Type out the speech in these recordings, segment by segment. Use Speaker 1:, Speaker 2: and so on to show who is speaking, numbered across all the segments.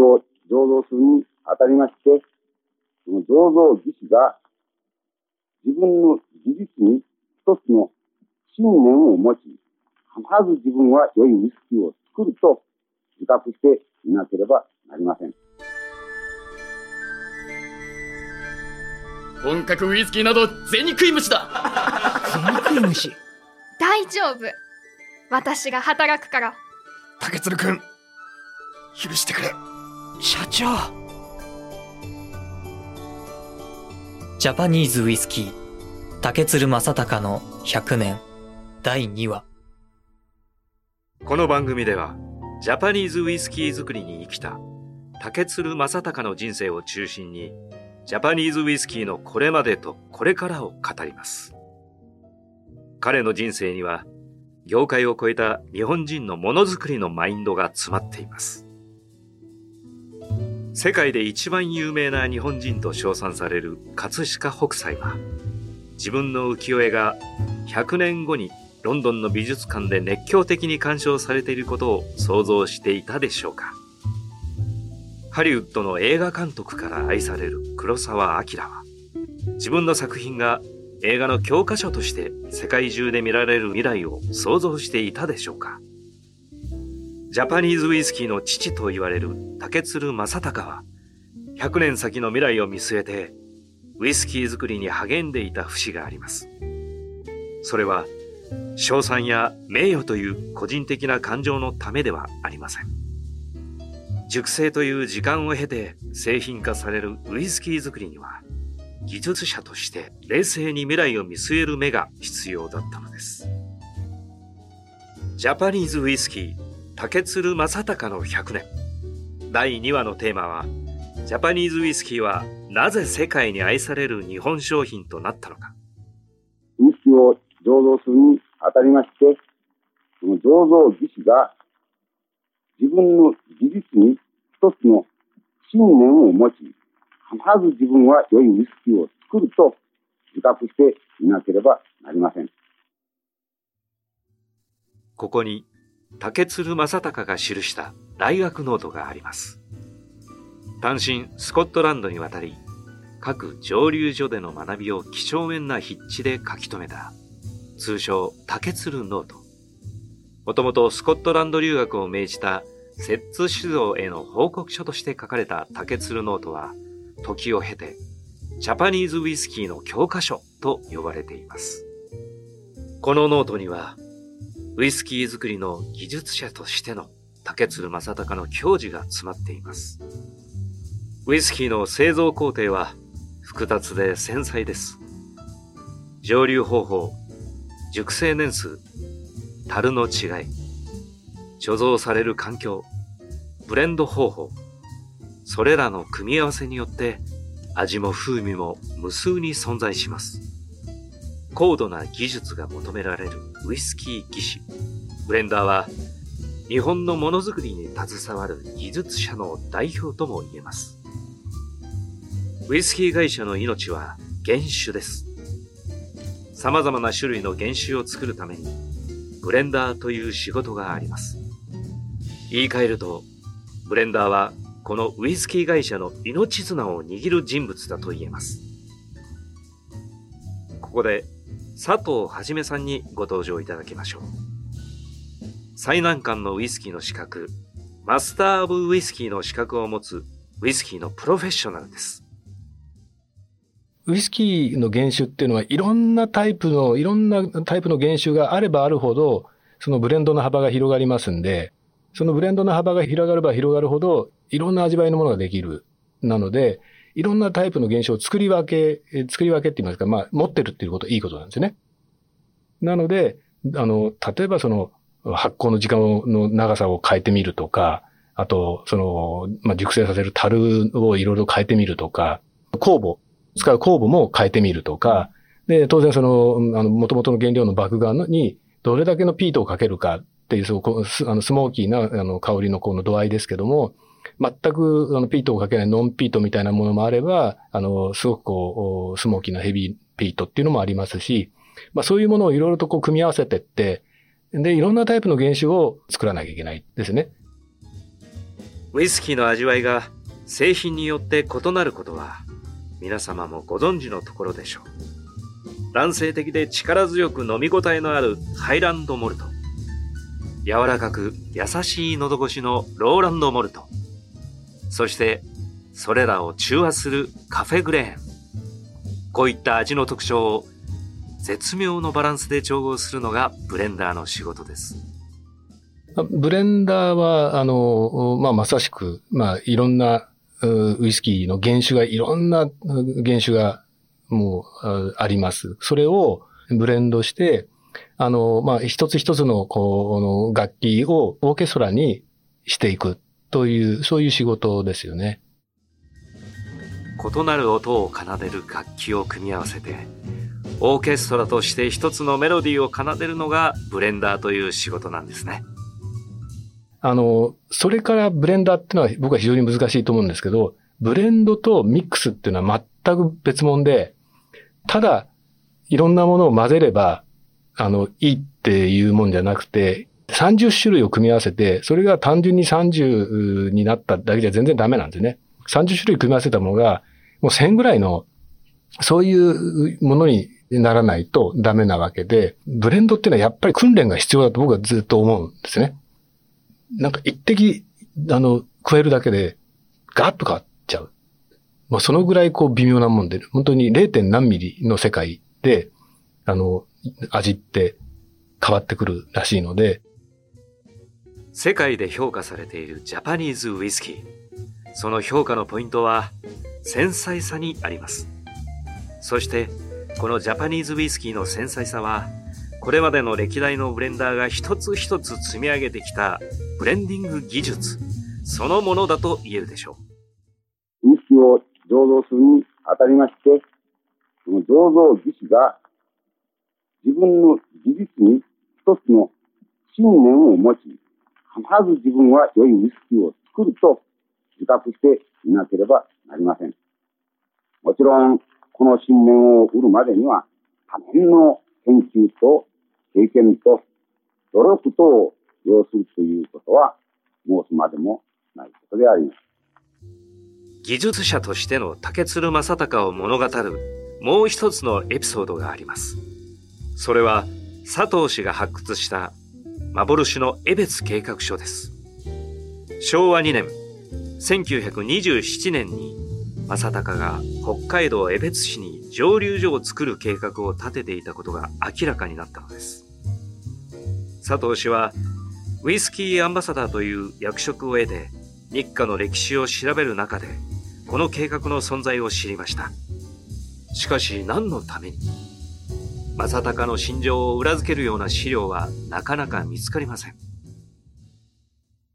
Speaker 1: を醸造するにあたりまして、その醸造技師が自分の技術に一つの信念を持ち、必ず自分は良いウイスキーを作ると自覚していなければなりません。
Speaker 2: 本格ウイスキーなど銭食い虫だ。
Speaker 3: 銭食い虫？
Speaker 4: 大丈夫。私が働くから。
Speaker 3: 竹鶴君許してくれ社長
Speaker 5: ジャパニーズウイスキー竹鶴正隆の100年第2話
Speaker 6: この番組ではジャパニーズウイスキー作りに生きた竹鶴正隆の人生を中心にジャパニーズウイスキーのこれまでとこれからを語ります。彼の人生には業界を超えた日本人のものづくりのマインドが詰まっています。世界で一番有名な日本人と称賛される葛飾北斎は自分の浮世絵が100年後にロンドンの美術館で熱狂的に鑑賞されていることを想像していたでしょうか。ハリウッドの映画監督から愛される黒澤明は自分の作品が映画の教科書として世界中で見られる未来を想像していたでしょうか。ジャパニーズウイスキーの父と言われる竹鶴正隆は100年先の未来を見据えてウイスキー作りに励んでいた節があります。それは賞賛や名誉という個人的な感情のためではありません。熟成という時間を経て製品化されるウイスキー作りには技術者として冷静に未来を見据える目が必要だったのです。ジャパニーズウイスキー竹鶴正隆の100年第2話のテーマはジャパニーズウイスキーはなぜ世界に愛される日本商品となったのか
Speaker 1: ウイスキーを醸造するにあたりましてその醸造技師が自分の技術に一つの信念を持ち、必ず自分は良いウイスキーを作ると自覚していなければなりません。
Speaker 6: ここに竹鶴政孝が記した大学ノートがあります。単身スコットランドに渡り、各蒸留所での学びを几帳面な筆致で書き留めた、通称竹鶴ノート。もともとスコットランド留学を命じた摂津酒造への報告書として書かれた竹鶴ノートは、時を経て、ジャパニーズウイスキーの教科書と呼ばれています。このノートには、ウイスキー作りの技術者としての竹鶴政孝の矜持が詰まっています。ウイスキーの製造工程は複雑で繊細です。蒸留方法、熟成年数、樽の違い、貯蔵される環境、ブレンド方法、それらの組み合わせによって味も風味も無数に存在します。高度な技術が求められるウイスキー技師、ブレンダーは日本のものづくりに携わる技術者の代表とも言えます。ウイスキー会社の命は原酒です。様々な種類の原酒を作るためにブレンダーという仕事があります。言い換えると、ブレンダーはこのウイスキー会社の命綱を握る人物だと言えます。ここで佐藤はじめさんにご登場いただきましょう。最難関のウイスキーの資格、マスター・オブ・ウイスキーの資格を持つウイスキーのプロフェッショナルです。
Speaker 7: ウイスキーの原酒っていうのはいろんなタイプの、いろんなタイプの原酒があればあるほど、そのブレンドの幅が広がりますんで、そのブレンドの幅が広がれば広がるほど、いろんな味わいのものができる。なので、いろんなタイプの原酒を作り分け、作り分けって言いますか、まあ、持ってるっていうこと、いいことなんですね。なので、あの、例えばその、発酵の時間の長さを変えてみるとか、あと、その、まあ、熟成させる樽をいろいろ変えてみるとか、酵母、使う酵母も変えてみるとか、で、当然その、あの、元々の原料の麦芽にどれだけのピートをかけるかっていう、そう、あの、スモーキーな、あの、香りのこの度合いですけども、全く、あの、ピートをかけないノンピートみたいなものもあれば、あの、すごくこう、スモーキーなヘビーピートっていうのもありますし、まあそういうものをいろいろとこう組み合わせてって、で、いろんなタイプの原酒を作らなきゃいけないですね。
Speaker 6: ウイスキーの味わいが製品によって異なることは皆様もご存知のところでしょう。男性的で力強く飲み応えのあるハイランドモルト。柔らかく優しい喉越しのローランドモルト。そしてそれらを中和するカフェグレーン。こういった味の特徴を絶妙のバランスで調合するのがブレンダーの仕事です。
Speaker 7: ブレンダーは、あの、まあ、まさしく、まあ、いろんなウイスキーの原種が、いろんな原種がもうあります。それをブレンドして、あの、まあ、一つ一つの、この楽器をオーケストラにしていくという、そういう仕事ですよね。
Speaker 6: 異なる音を奏でる楽器を組み合わせて、オーケストラとして一つのメロディーを奏でるのがブレンダーという仕事なんですね。
Speaker 7: あの、それからブレンダーっていうのは僕は非常に難しいと思うんですけど、ブレンドとミックスっていうのは全く別物で、ただ、いろんなものを混ぜれば、あの、いいっていうもんじゃなくて、30種類を組み合わせて、それが単純に30になっただけじゃ全然ダメなんですね。30種類組み合わせたものが、もう1000ぐらいの、そういうものにならないとダメなわけで、ブレンドっていうのはやっぱり訓練が必要だと僕はずっと思うんですね。なんか一滴、あの、加えるだけで、ガーッと変わっちゃう。まあ、そのぐらいこう微妙なもんで、本当に 0. 何ミリの世界で、あの、味って変わってくるらしいので。
Speaker 6: 世界で評価されているジャパニーズウイスキー。その評価のポイントは、繊細さにあります。そして、このジャパニーズウイスキーの繊細さは、これまでの歴代のブレンダーが一つ一つ積み上げてきたブレンディング技術そのものだと言えるでしょ
Speaker 1: う。ウイスキーを醸造するにあたりまして、その醸造技師が自分の技術に一つの信念を持ち、必ず自分は良いウイスキーを作ると自覚していなければなりません。もちろん、この信念を売るまでには、多年の研究と経験と努力とを要するということは申すまでもないことであります。
Speaker 6: 技術者としての竹鶴正隆を物語るもう一つのエピソードがあります。それは佐藤氏が発掘した幻の江別計画書です。昭和2年、1927年に正隆が北海道江別市に蒸留所を作る計画を立てていたことが明らかになったのです。佐藤氏はウイスキーアンバサダーという役職を得て日課の歴史を調べる中でこの計画の存在を知りましたしかし何のために正隆の心情を裏付けるような資料はなかなか見つかりません。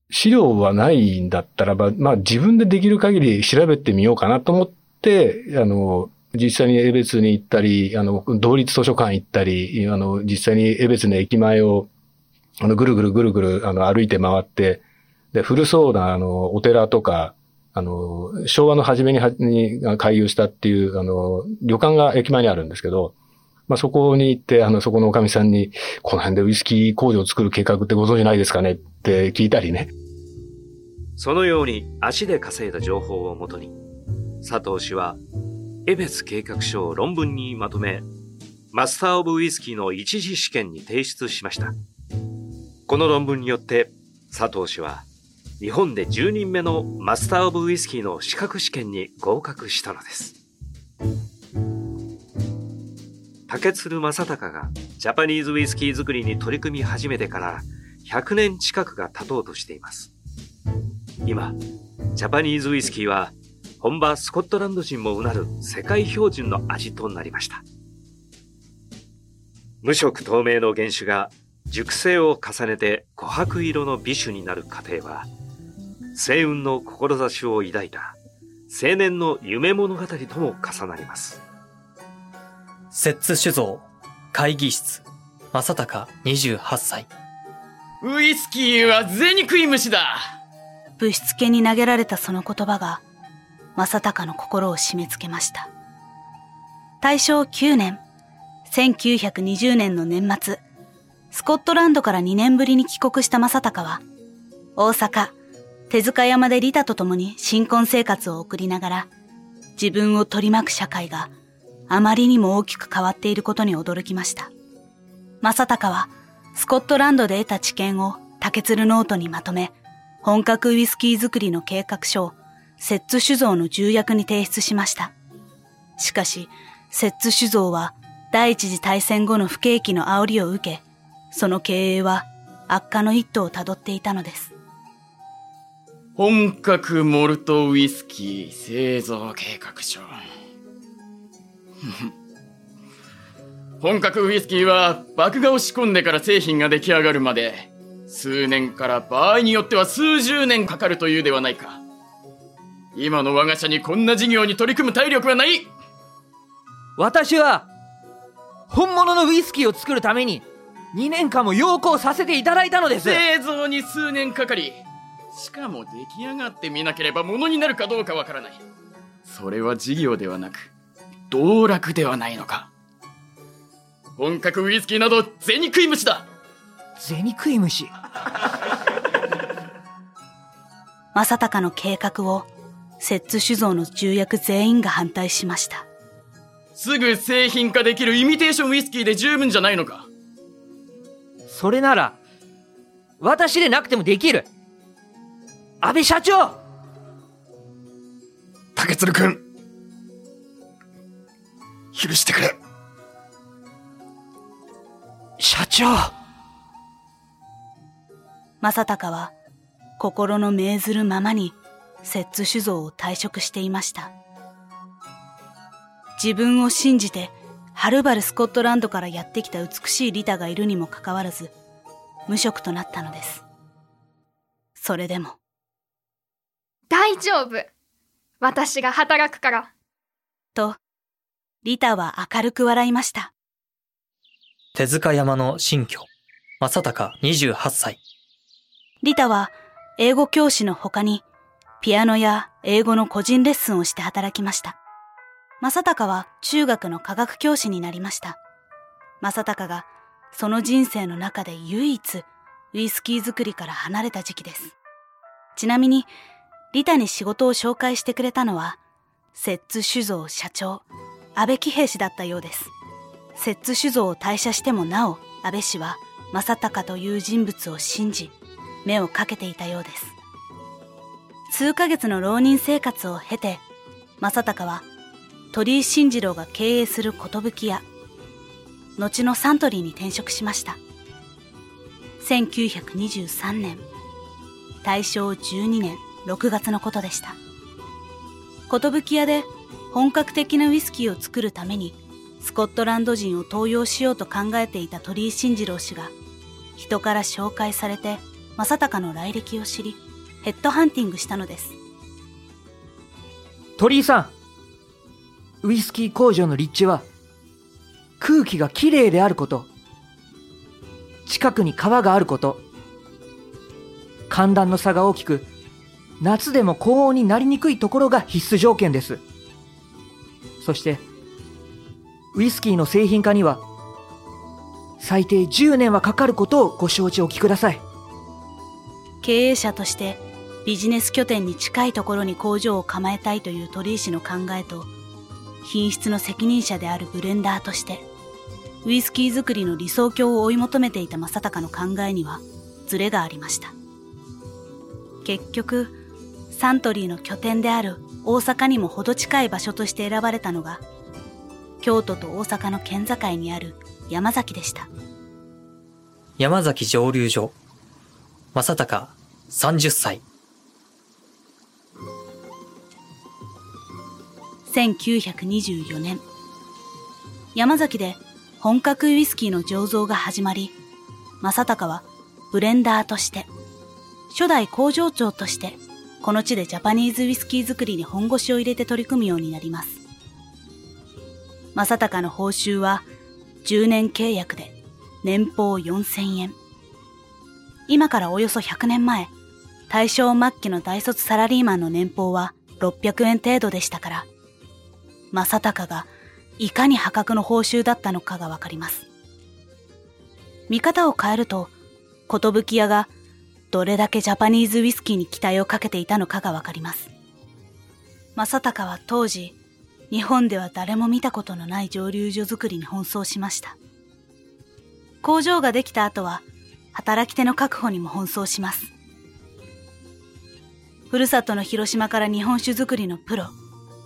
Speaker 7: 資料はないんだったらば、まあ自分でできる限り調べてみようかなと思って、あの、実際に江別に行ったり、あの、同立図書館行ったり、あの、実際に江別の駅前をあの、ぐるぐるぐるぐる、あの、歩いて回って、で、古そうな、あの、お寺とか、あの、昭和の初めにに開業したっていう、あの、旅館が駅前にあるんですけど、まあ、そこに行って、あの、そこのおかみさんに、この辺でウイスキー工場を作る計画ってご存知ないですかね？って聞いたりね。
Speaker 6: そのように足で稼いだ情報をもとに、佐藤氏は、江別計画書を論文にまとめ、マスター・オブ・ウイスキーの一次試験に提出しました。この論文によって佐藤氏は日本で10人目のマスター・オブ・ウイスキーの資格試験に合格したのです。竹鶴正隆がジャパニーズウイスキー作りに取り組み始めてから100年近くが経とうとしています。今、ジャパニーズウイスキーは本場スコットランド人もうなる世界標準の味となりました。無色透明の原種が熟成を重ねて琥珀色の美酒になる過程は、星雲の志を抱いた青年の夢物語とも重なります。
Speaker 5: 摂津酒造、会議室、正隆28歳。
Speaker 2: ウイスキーは贅肉い虫だ
Speaker 8: ぶしつけに投げられたその言葉が、正隆の心を締め付けました。大正9年、1920年の年末、スコットランドから2年ぶりに帰国した政孝は、大阪、帝塚山でリタと共に新婚生活を送りながら、自分を取り巻く社会があまりにも大きく変わっていることに驚きました。政孝はスコットランドで得た知見を竹鶴ノートにまとめ、本格ウイスキー作りの計画書を摂津酒造の重役に提出しました。しかし、摂津酒造は第一次大戦後の不景気の煽りを受け、その経営は悪化の一途をたどっていたのです。
Speaker 2: 本格モルトウイスキー製造計画書。本格ウイスキーは麦芽を仕込んでから製品が出来上がるまで数年から場合によっては数十年かかるというではないか。今の我が社にこんな事業に取り組む体力はない。
Speaker 9: 私は本物のウイスキーを作るために2年間も要項させていただいたのです。
Speaker 2: 製造に数年かかりしかも出来上がってみなければものになるかどうかわからない。それは事業ではなく道楽ではないのか。本格ウイスキーなど銭食い虫だ。
Speaker 9: 銭食い虫？
Speaker 8: 正隆の計画を摂津酒造の重役全員が反対しました。
Speaker 2: すぐ製品化できるイミテーションウイスキーで十分じゃないのか。
Speaker 9: それなら私でなくてもできる。安倍社長！
Speaker 3: 竹鶴君許してくれ。
Speaker 9: 社長。
Speaker 8: 正隆は心の命ずるままに摂津酒造を退職していました。自分を信じてはるばるスコットランドからやってきた美しいリタがいるにもかかわらず無職となったのです。それでも。
Speaker 4: 大丈夫。私が働くから。
Speaker 8: とリタは明るく笑いました
Speaker 5: 手塚山の新居、正隆28歳。
Speaker 8: リタは英語教師の他にピアノや英語の個人レッスンをして働きました。正隆は中学の科学教師になりました。正隆がその人生の中で唯一ウイスキー作りから離れた時期です。ちなみに、リタに仕事を紹介してくれたのは、摂津酒造社長、安倍喜平氏だったようです。摂津酒造を退社してもなお安倍氏は正隆という人物を信じ目をかけていたようです。数ヶ月の浪人生活を経て正隆は鳥居慎次郎が経営する寿屋後のサントリーに転職しました。1923年大正12年6月のことでした。寿屋で本格的なウイスキーを作るためにスコットランド人を登用しようと考えていた鳥居慎次郎氏が人から紹介されて正隆の来歴を知りヘッドハンティングしたのです。
Speaker 9: 鳥居さんウイスキー工場の立地は空気がきれいであること近くに川があること寒暖の差が大きく夏でも高温になりにくいところが必須条件です。そしてウイスキーの製品化には、最低10年はかかることをご承知おきください。
Speaker 8: 経営者としてビジネス拠点に近いところに工場を構えたいという鳥居氏の考えと、品質の責任者であるブレンダーとして、ウイスキー作りの理想郷を追い求めていた正隆の考えにはズレがありました。結局、サントリーの拠点である大阪にも程近い場所として選ばれたのが京都と大阪の県境にある山崎でした。
Speaker 5: 山崎蒸留所。正隆、30歳。
Speaker 8: 1924年、山崎で本格ウイスキーの醸造が始まり、正隆はブレンダーとして、初代工場長として、この地でジャパニーズウイスキー作りに本腰を入れて取り組むようになります。正隆の報酬は10年契約で年俸4000円。今からおよそ100年前、大正末期の大卒サラリーマンの年俸は600円程度でしたから、正隆がいかに破格の報酬だったのかがわかります。見方を変えると、寿屋がどれだけジャパニーズウイスキーに期待をかけていたのかがわかります。正隆は当時、日本では誰も見たことのない蒸留所作りに奔走しました。工場ができた後は、働き手の確保にも奔走します。ふるさとの広島から日本酒作りのプロ、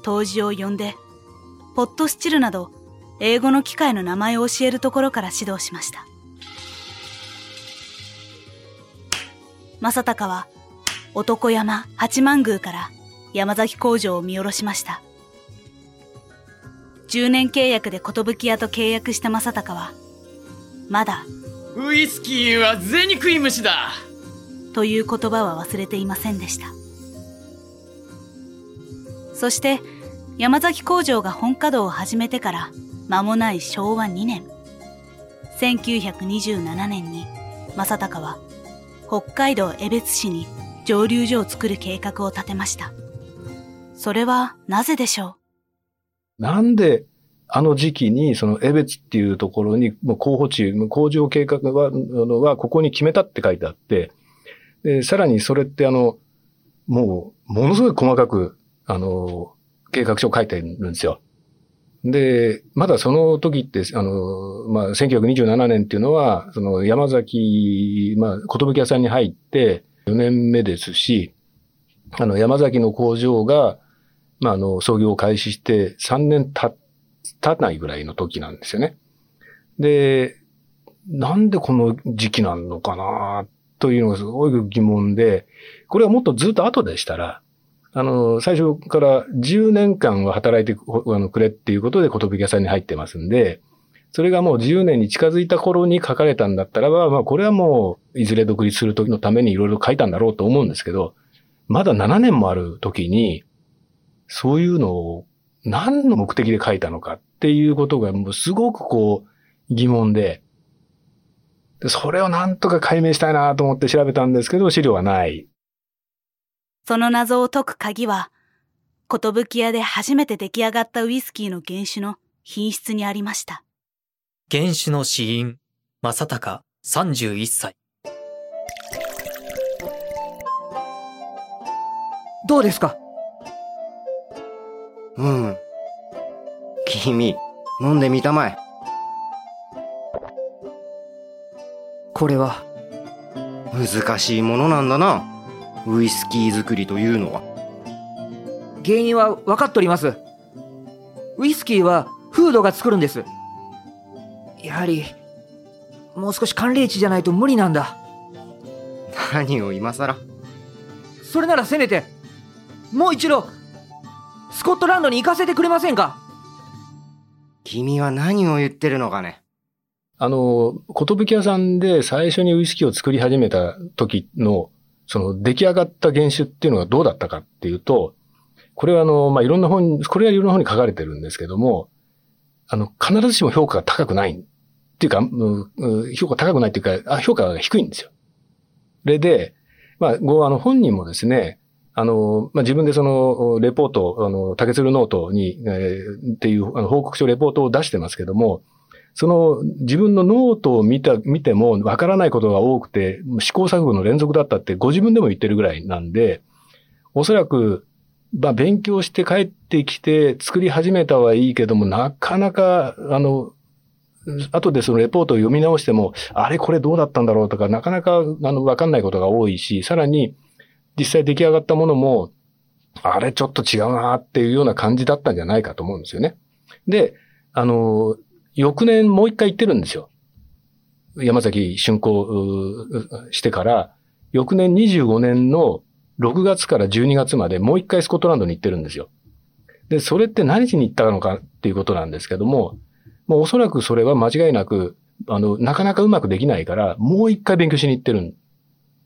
Speaker 8: 杜氏を呼んで、ポットスチルなど英語の機械の名前を教えるところから指導しました。正隆は男山八幡宮から山崎工場を見下ろしました。10年契約で寿屋と契約した正隆は、まだ、
Speaker 2: ウイスキーは銭食い虫だ
Speaker 8: という言葉は忘れていませんでした。そして、山崎工場が本稼働を始めてから間もない昭和2年。1927年に、正隆は北海道江別市に蒸留所を作る計画を立てました。それはなぜでしょ
Speaker 7: う？なんであの時期にその江別っていうところにもう候補地、工場計画は、はここに決めたって書いてあって、でさらにそれってあの、もうものすごい細かく、あの、計画書を書いてるんですよ。で、まだその時って、あの、まあ、1927年っていうのは、その山崎、まあ、寿屋さんに入って4年目ですし、あの、山崎の工場が、まあ、あの、創業を開始して3年経たないぐらいの時なんですよね。で、なんでこの時期なのかなというのがすごい疑問で、これはもっとずっと後でしたら、あの、最初から10年間は働いてあのくれっていうことで寿屋さんに入ってますんで、それがもう10年に近づいた頃に書かれたんだったらば、まあこれはもういずれ独立する時のためにいろいろ書いたんだろうと思うんですけど、まだ7年もある時に、そういうのを何の目的で書いたのかっていうことがもうすごくこう疑問で、それをなんとか解明したいなと思って調べたんですけど、資料はない。
Speaker 8: その謎を解く鍵は、寿屋で初めて出来上がったウイスキーの原酒の品質にありました。
Speaker 5: 原酒の死因、正隆31歳。
Speaker 9: どうですか？
Speaker 3: うん。君、飲んでみたまえ。
Speaker 9: これは？
Speaker 3: 難しいものなんだな。ウイスキー作りというのは？
Speaker 9: 原因は分かっております。ウイスキーはフードが作るんです。やはりもう少し寒冷地じゃないと無理なんだ。
Speaker 3: 何を今更？
Speaker 9: それならせめてもう一度スコットランドに行かせてくれませんか？
Speaker 3: 君は何を言ってるのかね？
Speaker 7: あの、寿屋さんで最初にウイスキーを作り始めた時のその出来上がった原種っていうのがどうだったかっていうと、これはあの、まあ、いろんな本、これはいろんな本に書かれてるんですけども、あの、必ずしも評価が高くない。っていうか、うん、評価高くないっていうか、あ評価が低いんですよ。それで、まあ、ご、あの、本人もですね、あの、まあ、自分でその、レポート、あの、竹鶴ノートに、えー、っていう、あの、報告書レポートを出してますけども、その自分のノートを見た、見てもわからないことが多くて、試行錯誤の連続だったってご自分でも言ってるぐらいなんで、おそらく、まあ勉強して帰ってきて作り始めたはいいけども、なかなか、あの、後でそのレポートを読み直しても、あれこれどうだったんだろうとか、なかなか、あの、わかんないことが多いし、さらに、実際出来上がったものも、あれちょっと違うなっていうような感じだったんじゃないかと思うんですよね。で、あの、翌年もう一回行ってるんですよ。山崎竣工してから、翌年25年の6月から12月までもう一回スコットランドに行ってるんですよ。で、それって何しに行ったのかっていうことなんですけども、もうおそらくそれは間違いなく、あの、なかなかうまくできないから、もう一回勉強しに行ってるん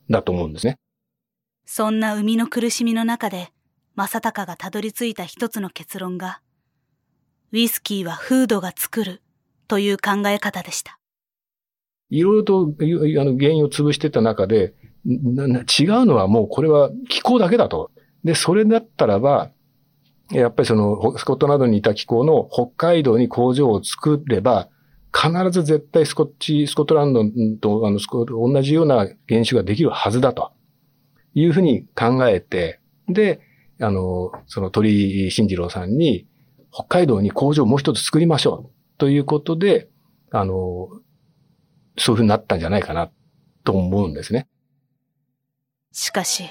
Speaker 7: だと思うんですね。
Speaker 8: そんな生みの苦しみの中で、正隆がたどり着いた一つの結論が、ウイスキーはフードが作るという考え方でした。
Speaker 7: いろいろとあの原因を潰してた中で、違うのはもうこれは気候だけだと。で、それだったらば、やっぱりその、スコットなどにいた気候の北海道に工場を作れば、必ず絶対スコッチ、スコットランドとあのスコ同じような原種ができるはずだというふうに考えて、で、あの、その鳥居慎次郎さんに、北海道に工場をもう一つ作りましょうということで、あの、そういうふうになったんじゃないかなと思うんですね。
Speaker 8: しかし、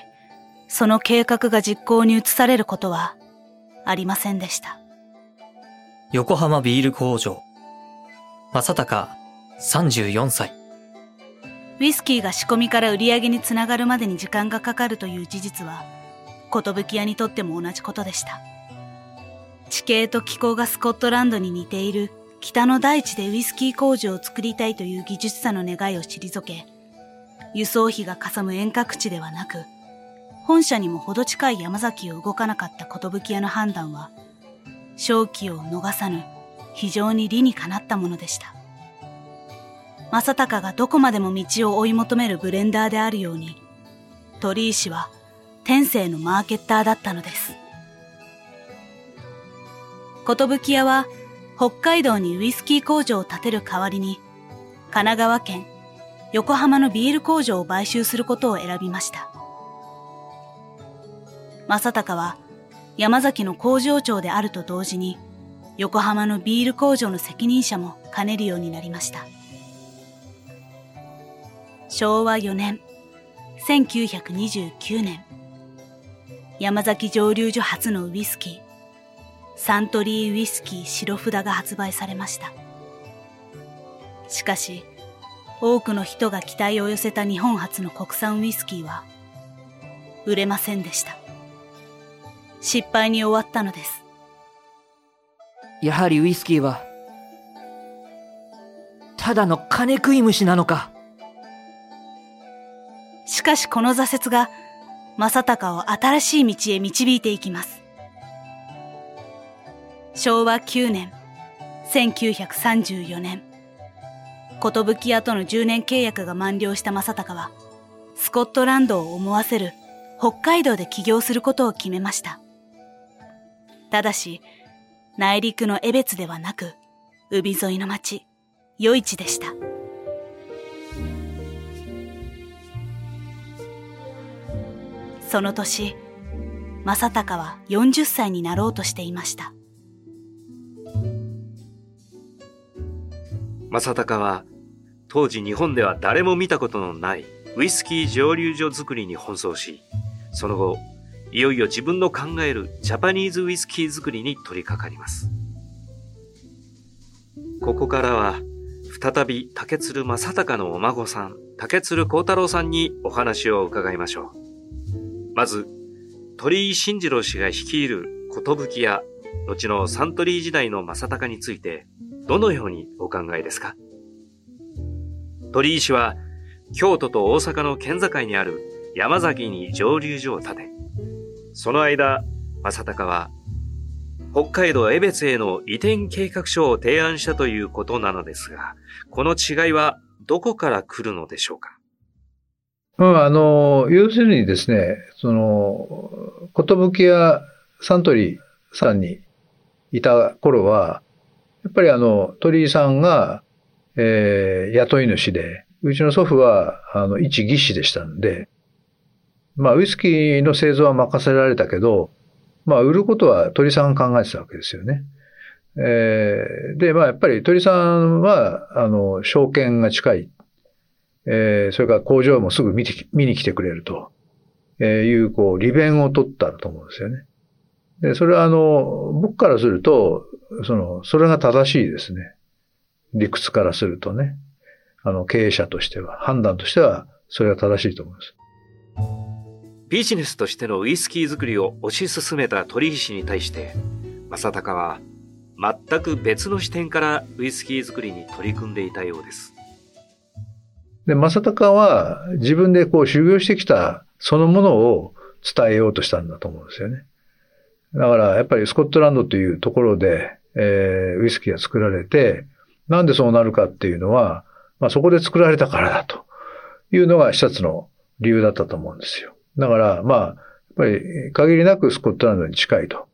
Speaker 8: その計画が実行に移されることはありませんでした。
Speaker 5: 横浜ビール工場。正隆、34歳。
Speaker 8: ウイスキーが仕込みから売り上げにつながるまでに時間がかかるという事実は、寿屋にとっても同じことでした。地形と気候がスコットランドに似ている北の大地でウイスキー工場を作りたいという技術者の願いを退け、輸送費がかさむ遠隔地ではなく、本社にも程近い山崎を動かなかった寿屋の判断は、正気を逃さぬ非常に理にかなったものでした。正隆がどこまでも道を追い求めるブレンダーであるように、鳥居氏は天性のマーケッターだったのです。寿屋は北海道にウイスキー工場を建てる代わりに、神奈川県横浜のビール工場を買収することを選びました。正隆は山崎の工場長であると同時に、横浜のビール工場の責任者も兼ねるようになりました。昭和4年、1929年、山崎蒸留所初のウイスキー、サントリーウイスキー白札が発売されました。しかし、多くの人が期待を寄せた日本初の国産ウイスキーは、売れませんでした。失敗に終わったのです。
Speaker 9: やはりウイスキーは、ただの金食い虫なのか。
Speaker 8: しかしこの挫折が、正隆を新しい道へ導いていきます。昭和9年、1934年、寿屋との10年契約が満了した正隆は、スコットランドを思わせる北海道で起業することを決めました。ただし、内陸の江別ではなく、海沿いの町、余市でした。その年、正隆は40歳になろうとしていました。
Speaker 6: 正隆は、当時日本では誰も見たことのないウイスキー蒸留所作りに奔走し、その後、いよいよ自分の考えるジャパニーズウイスキー作りに取り掛かります。ここからは、再び竹鶴正隆のお孫さん、竹鶴幸太郎さんにお話を伺いましょう。まず、鳥居慎次郎氏が率いる寿や、後のサントリー時代の正隆について、どのようにお考えですか？鳥居氏は、京都と大阪の県境にある山崎に蒸留所を建て、その間、正隆は、北海道江別への移転計画書を提案したということなのですが、この違いはどこから来るのでしょうか？
Speaker 10: うん、あの、要するにですね、その、寿やサントリーさんにいた頃は、やっぱりあの、鳥居さんが、えー、雇い主で、うちの祖父は、あの、一技師でしたんで、まあ、ウイスキーの製造は任せられたけど、まあ、売ることは鳥居さんが考えてたわけですよね。えー、で、まあ、やっぱり鳥居さんは、あの、証券が近いえー、それから工場もすぐ見て見に来てくれると、えいう、こう、利便を取ったと思うんですよね。で、それはあの、僕からすると、その、それが正しいですね。理屈からするとね。あの、経営者としては、判断としては、それが正しいと思います。
Speaker 6: ビジネスとしてのウイスキー作りを推し進めた鳥居氏に対して、正隆は全く別の視点からウイスキー作りに取り組んでいたようです。
Speaker 10: で、正隆は自分でこう修行してきたそのものを伝えようとしたんだと思うんですよね。だからやっぱりスコットランドというところで、えー、ウイスキーが作られて、なんでそうなるかっていうのは、まあそこで作られたからだというのが一つの理由だったと思うんですよ。だからまあ、やっぱり限りなくスコットランドに近いと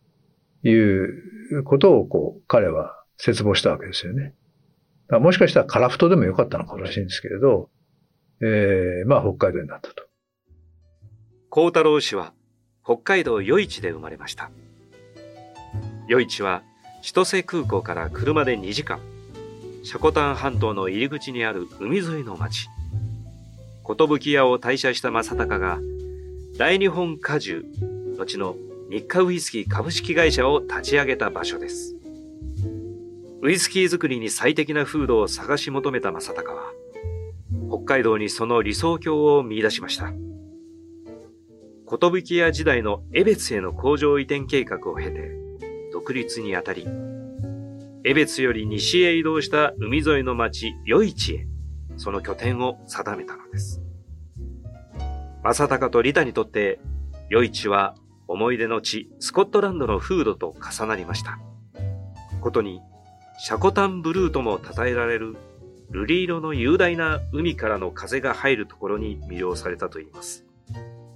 Speaker 10: いうことをこう彼は絶望したわけですよね。もしかしたらカラフトでもよかったのかもしれないんですけれど、えー、まあ北海道になったと。
Speaker 6: 幸太郎氏は北海道余市で生まれました。余市は千歳空港から車で2時間、積丹半島の入り口にある海沿いの町。寿屋を退社した正隆が、大日本果樹、後の日課ウイスキー株式会社を立ち上げた場所です。ウイスキー作りに最適な風土を探し求めた正隆は、北海道にその理想郷を見出しました。寿屋時代の江別への工場移転計画を経て、独立にあたり、江別より西へ移動した海沿いの町、余市へ、その拠点を定めたのです。正隆とリタにとって、余市は思い出の地、スコットランドの風土と重なりました。ことに、シャコタンブルーとも称えられる、瑠璃色の雄大な海からの風が入るところに魅了されたといいます。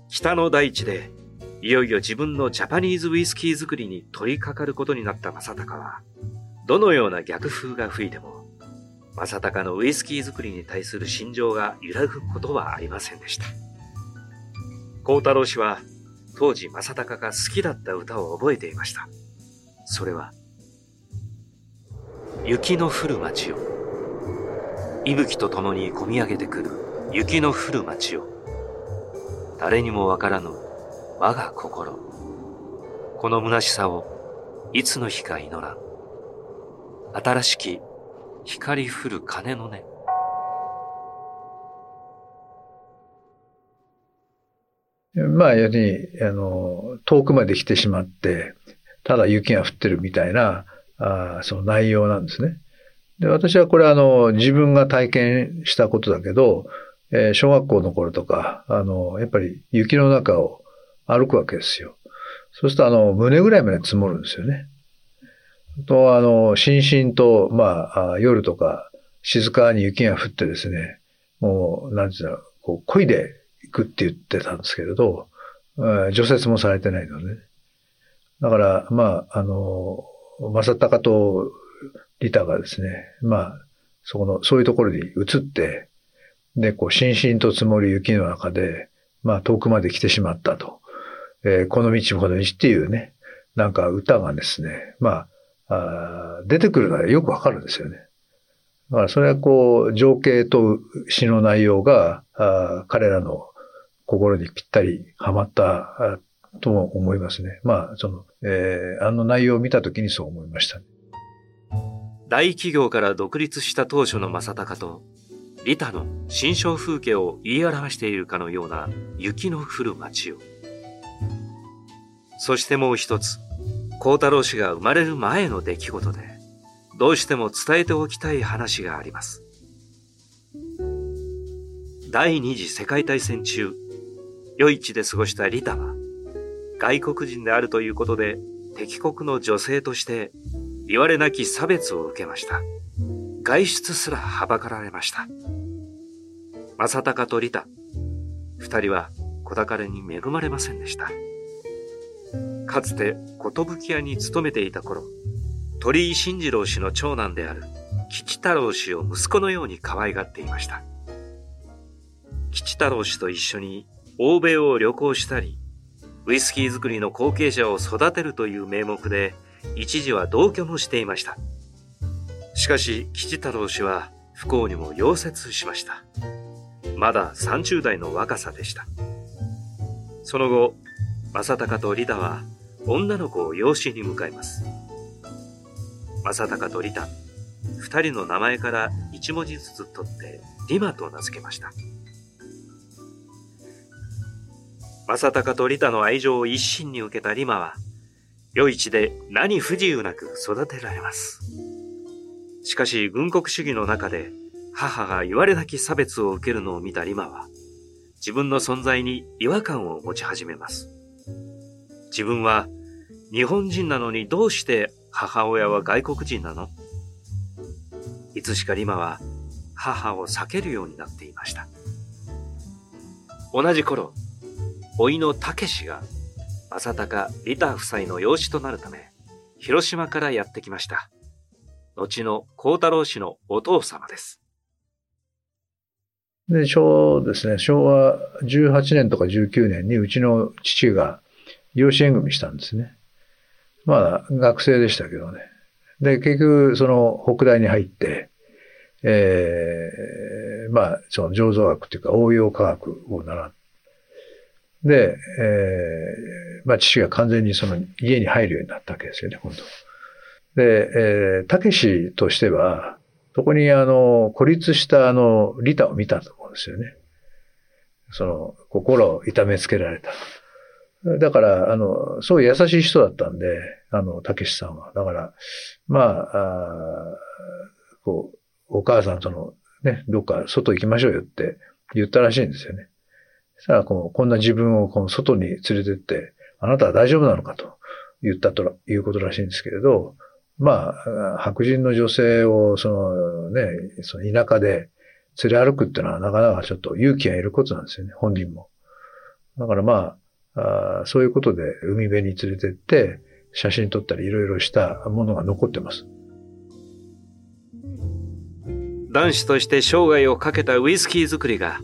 Speaker 6: 北の大地で、いよいよ自分のジャパニーズウイスキー作りに取り掛かることになった正隆は、どのような逆風が吹いても、正隆のウイスキー作りに対する心情が揺らぐことはありませんでした。孝太郎氏は、当時正隆が好きだった歌を覚えていました。それは、雪の降る街を、息吹と共に込み上げてくる雪の降る街を、誰にもわからぬ我が心。この虚しさをいつの日か祈らん。新しき光降る鐘の音。
Speaker 10: まあ、要するに、あの、遠くまで来てしまって、ただ雪が降ってるみたいな、あその内容なんですね。で、私はこれあの、自分が体験したことだけど、えー、小学校の頃とか、あの、やっぱり雪の中を歩くわけですよ。そうするとあの、胸ぐらいまで積もるんですよね。と、あの、しんしんと、まあ、夜とか、静かに雪が降ってですね、もう、なんていうの、こう、漕いで行くって言ってたんですけれど、除雪もされてないので、ね、だから、まあ、あの、正隆とリタがですね、まあ、そこの、そういうところに移って、で、こう、しんしんと積もる雪の中で、まあ、遠くまで来てしまったと。えー、この道もこの道っていうね、なんか歌がですね、まあ、あ出てくるのはよくわかるんですよね。だからそれはこう、情景と詩の内容が、あ彼らの心にぴったりはまったとも思いますね。まあ、その、えー、あの内容を見たときにそう思いました、
Speaker 6: 大企業から独立した当初の正隆と、リタの新象風景を言い表しているかのような雪の降る街を。そしてもう一つ、孝太郎氏が生まれる前の出来事で、どうしても伝えておきたい話があります。第二次世界大戦中、余市で過ごしたリタは、外国人であるということで、敵国の女性として、言われなき差別を受けました。外出すらはばかられました。正隆とリタ、二人は子宝に恵まれませんでした。かつて寿屋に勤めていた頃、鳥居慎次郎氏の長男である吉太郎氏を息子のように可愛がっていました。吉太郎氏と一緒に欧米を旅行したり、ウイスキー作りの後継者を育てるという名目で、一時は同居もしていました。しかし、吉太郎氏は不幸にも溶接しました。まだ30代の若さでした。その後、正隆とリタは女の子を養子に迎えます。正隆とリタ、二人の名前から一文字ずつ取ってリマと名付けました。正隆とリタの愛情を一身に受けたリマは、余市で何不自由なく育てられます。しかし軍国主義の中で母が言われなき差別を受けるのを見たリマは、自分の存在に違和感を持ち始めます。自分は日本人なのにどうして母親は外国人なの？いつしかリマは母を避けるようになっていました。同じ頃、甥の武士が正隆リタ夫妻の養子となるため、広島からやってきました。後の孝太郎氏のお父様です。
Speaker 10: で、昭和ですね、昭和18年とか19年にうちの父が養子縁組したんですね。まあ、学生でしたけどね。で、結局、その、北大に入って、ええー、まあ、その醸造学っていうか応用科学を習って、で、えー、まあ、父が完全にその家に入るようになったわけですよね、今度。で、えー、たけしとしては、そこにあの、孤立したあの、リタを見たと思うんですよね。その、心を痛めつけられた。だから、あの、すごい優しい人だったんで、あの、たけしさんは。だから、まあ、あこう、お母さんとの、ね、どっか外行きましょうよって言ったらしいんですよね。そしたら、こう、こんな自分をこの外に連れてって、あなたは大丈夫なのかと言ったということらしいんですけれど、まあ、白人の女性を、そのね、その田舎で連れ歩くっていうのはなかなかちょっと勇気がいることなんですよね、本人も。だからまあ、あそういうことで海辺に連れてって、写真撮ったりいろいろしたものが残ってます。
Speaker 6: 男子として生涯をかけたウイスキー作りが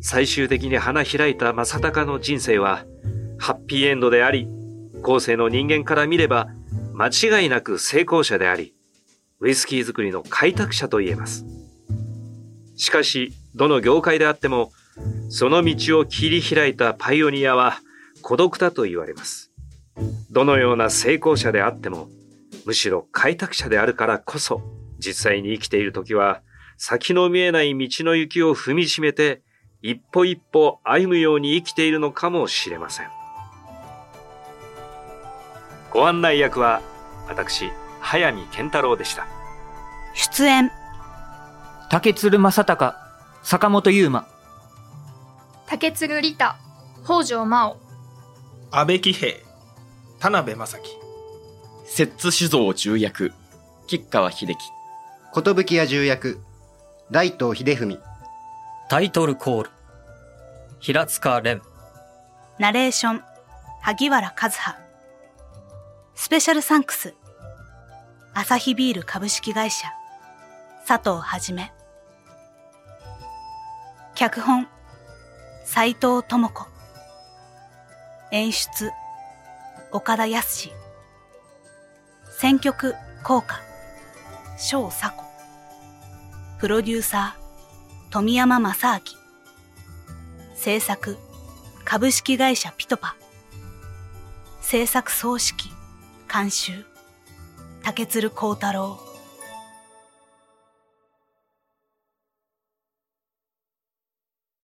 Speaker 6: 最終的に花開いた正隆の人生はハッピーエンドであり後世の人間から見れば間違いなく成功者でありウイスキー作りの開拓者と言えますしかしどの業界であってもその道を切り開いたパイオニアは孤独だと言われますどのような成功者であってもむしろ開拓者であるからこそ実際に生きている時は先の見えない道の行きを踏みしめて、一歩一歩歩むように生きているのかもしれません。ご案内役は、私、早見健太郎でした。
Speaker 8: 出演。
Speaker 9: 竹鶴正隆、坂本優馬。
Speaker 4: 竹鶴利太、北条真央。
Speaker 3: 安倍喜平、田辺正樹。
Speaker 2: 摂津酒造重役、吉川秀樹。
Speaker 11: 寿屋重役、大東秀文。
Speaker 5: タイトルコール平塚蓮。
Speaker 8: ナレーション萩原和葉。スペシャルサンクスアサヒビール株式会社。佐藤はじめ。脚本斎藤智子演出岡田康選曲効果翔佐子プロデューサー、富山正明。制作、株式会社ピトパ。制作総指揮、監修、竹鶴光太郎。